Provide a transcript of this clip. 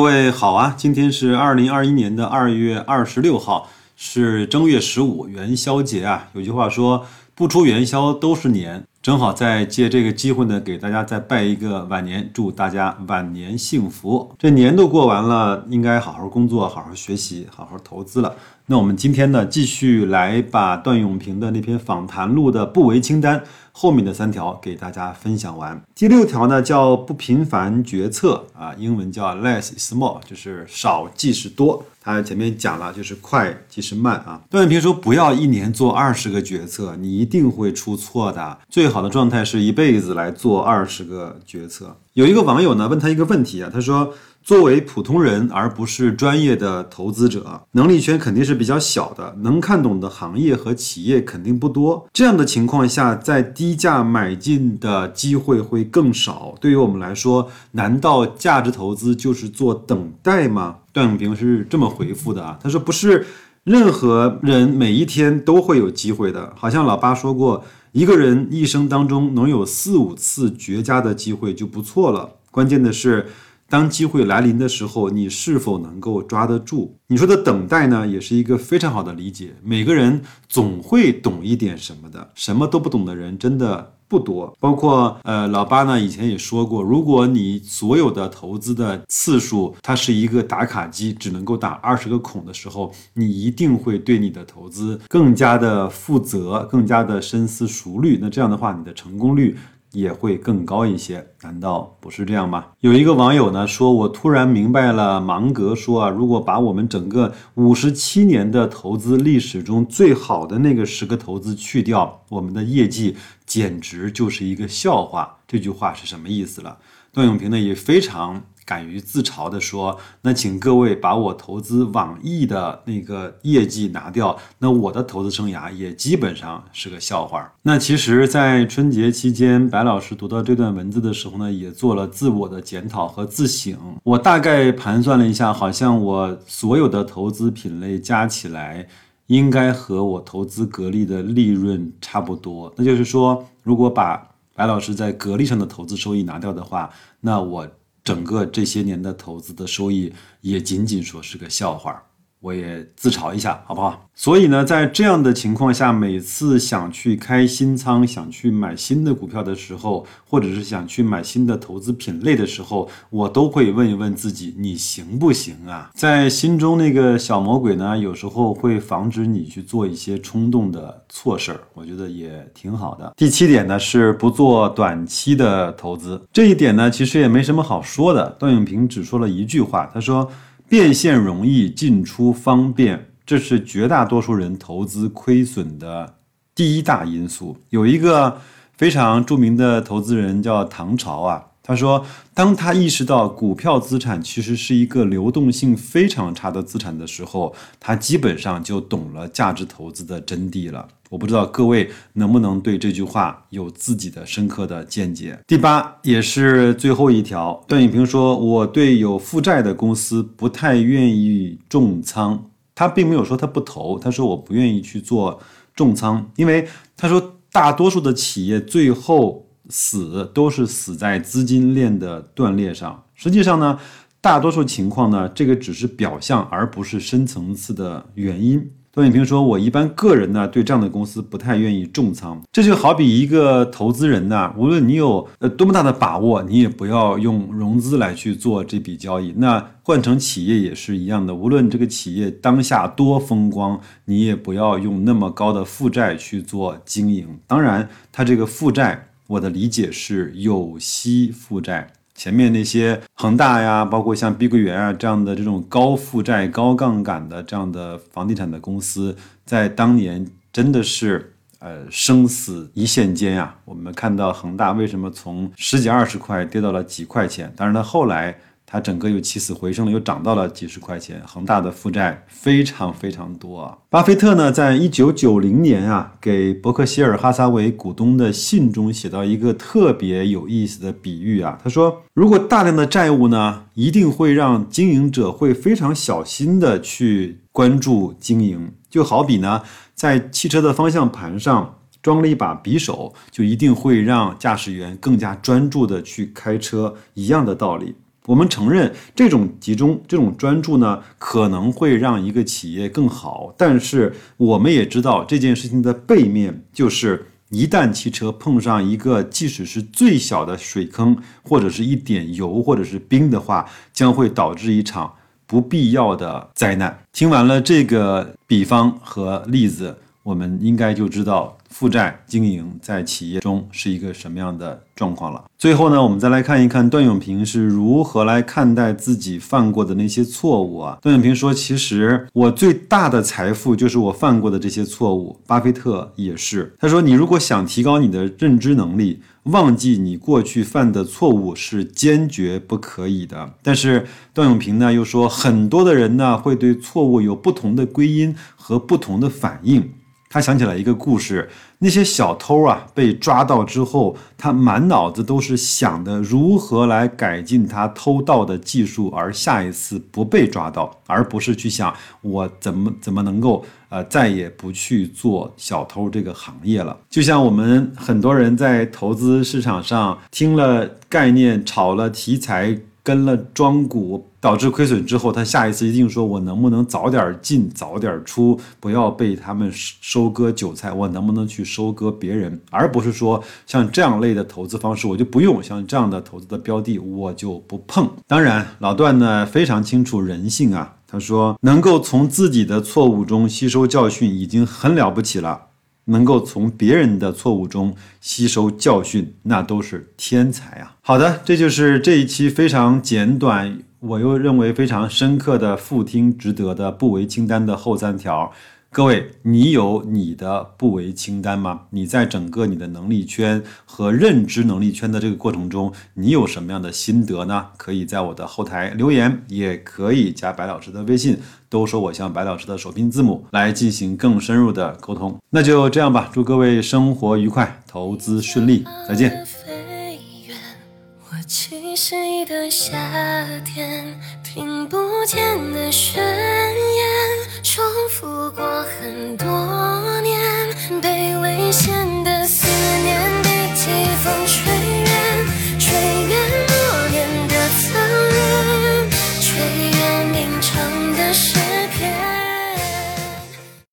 各位好啊，今天是二零二一年的二月二十六号，是正月十五元宵节啊。有句话说，不出元宵都是年。正好再借这个机会呢，给大家再拜一个晚年，祝大家晚年幸福。这年都过完了，应该好好工作，好好学习，好好投资了。那我们今天呢，继续来把段永平的那篇访谈录的不为清单后面的三条给大家分享完。第六条呢，叫不频繁决策啊，英文叫 less is more，就是少即是多。他前面讲了，就是快即是慢啊。段永平说，不要一年做二十个决策，你一定会出错的。最好的状态是一辈子来做二十个决策。有一个网友呢问他一个问题啊，他说：“作为普通人而不是专业的投资者，能力圈肯定是比较小的，能看懂的行业和企业肯定不多。这样的情况下，在低价买进的机会会更少。对于我们来说，难道价值投资就是做等待吗？”段永平是这么回复的啊，他说：“不是任何人每一天都会有机会的，好像老八说过。”一个人一生当中能有四五次绝佳的机会就不错了。关键的是，当机会来临的时候，你是否能够抓得住？你说的等待呢，也是一个非常好的理解。每个人总会懂一点什么的，什么都不懂的人真的。不多，包括呃，老八呢以前也说过，如果你所有的投资的次数，它是一个打卡机，只能够打二十个孔的时候，你一定会对你的投资更加的负责，更加的深思熟虑。那这样的话，你的成功率。也会更高一些，难道不是这样吗？有一个网友呢说，我突然明白了，芒格说啊，如果把我们整个五十七年的投资历史中最好的那个十个投资去掉，我们的业绩简直就是一个笑话。这句话是什么意思了？段永平呢也非常。敢于自嘲地说：“那请各位把我投资网易的那个业绩拿掉，那我的投资生涯也基本上是个笑话。”那其实，在春节期间，白老师读到这段文字的时候呢，也做了自我的检讨和自省。我大概盘算了一下，好像我所有的投资品类加起来，应该和我投资格力的利润差不多。那就是说，如果把白老师在格力上的投资收益拿掉的话，那我。整个这些年的投资的收益也仅仅说是个笑话。我也自嘲一下，好不好？所以呢，在这样的情况下，每次想去开新仓、想去买新的股票的时候，或者是想去买新的投资品类的时候，我都会问一问自己：你行不行啊？在心中那个小魔鬼呢，有时候会防止你去做一些冲动的错事儿，我觉得也挺好的。第七点呢，是不做短期的投资。这一点呢，其实也没什么好说的。段永平只说了一句话，他说。变现容易，进出方便，这是绝大多数人投资亏损的第一大因素。有一个非常著名的投资人叫唐朝啊，他说，当他意识到股票资产其实是一个流动性非常差的资产的时候，他基本上就懂了价值投资的真谛了。我不知道各位能不能对这句话有自己的深刻的见解。第八也是最后一条，段永平说：“我对有负债的公司不太愿意重仓。”他并没有说他不投，他说我不愿意去做重仓，因为他说大多数的企业最后死都是死在资金链的断裂上。实际上呢，大多数情况呢，这个只是表象，而不是深层次的原因。段永平说：“我一般个人呢，对这样的公司不太愿意重仓。这就好比一个投资人呢，无论你有呃多么大的把握，你也不要用融资来去做这笔交易。那换成企业也是一样的，无论这个企业当下多风光，你也不要用那么高的负债去做经营。当然，它这个负债，我的理解是有息负债。”前面那些恒大呀，包括像碧桂园啊这样的这种高负债、高杠杆的这样的房地产的公司，在当年真的是呃生死一线间啊。我们看到恒大为什么从十几二十块跌到了几块钱，当然它后来。它整个又起死回生了，又涨到了几十块钱。恒大的负债非常非常多啊。巴菲特呢，在一九九零年啊，给伯克希尔哈撒韦股东的信中写到一个特别有意思的比喻啊。他说，如果大量的债务呢，一定会让经营者会非常小心的去关注经营，就好比呢，在汽车的方向盘上装了一把匕首，就一定会让驾驶员更加专注的去开车一样的道理。我们承认这种集中、这种专注呢，可能会让一个企业更好，但是我们也知道这件事情的背面就是，一旦汽车碰上一个即使是最小的水坑，或者是一点油，或者是冰的话，将会导致一场不必要的灾难。听完了这个比方和例子，我们应该就知道。负债经营在企业中是一个什么样的状况了？最后呢，我们再来看一看段永平是如何来看待自己犯过的那些错误啊。段永平说：“其实我最大的财富就是我犯过的这些错误。”巴菲特也是，他说：“你如果想提高你的认知能力，忘记你过去犯的错误是坚决不可以的。”但是段永平呢又说：“很多的人呢会对错误有不同的归因和不同的反应。”他想起来一个故事，那些小偷啊被抓到之后，他满脑子都是想的如何来改进他偷盗的技术，而下一次不被抓到，而不是去想我怎么怎么能够呃再也不去做小偷这个行业了。就像我们很多人在投资市场上听了概念，炒了题材。跟了庄股导致亏损之后，他下一次一定说：“我能不能早点进，早点出，不要被他们收割韭菜？我能不能去收割别人？而不是说像这样类的投资方式，我就不用像这样的投资的标的，我就不碰。”当然，老段呢非常清楚人性啊，他说：“能够从自己的错误中吸收教训，已经很了不起了。”能够从别人的错误中吸收教训，那都是天才啊！好的，这就是这一期非常简短，我又认为非常深刻的复听值得的不为清单的后三条。各位，你有你的不为清单吗？你在整个你的能力圈和认知能力圈的这个过程中，你有什么样的心得呢？可以在我的后台留言，也可以加白老师的微信，都说我像白老师的首拼字母来进行更深入的沟通。那就这样吧，祝各位生活愉快，投资顺利，再见。我的夏天，听不见的宣言重复过很多年。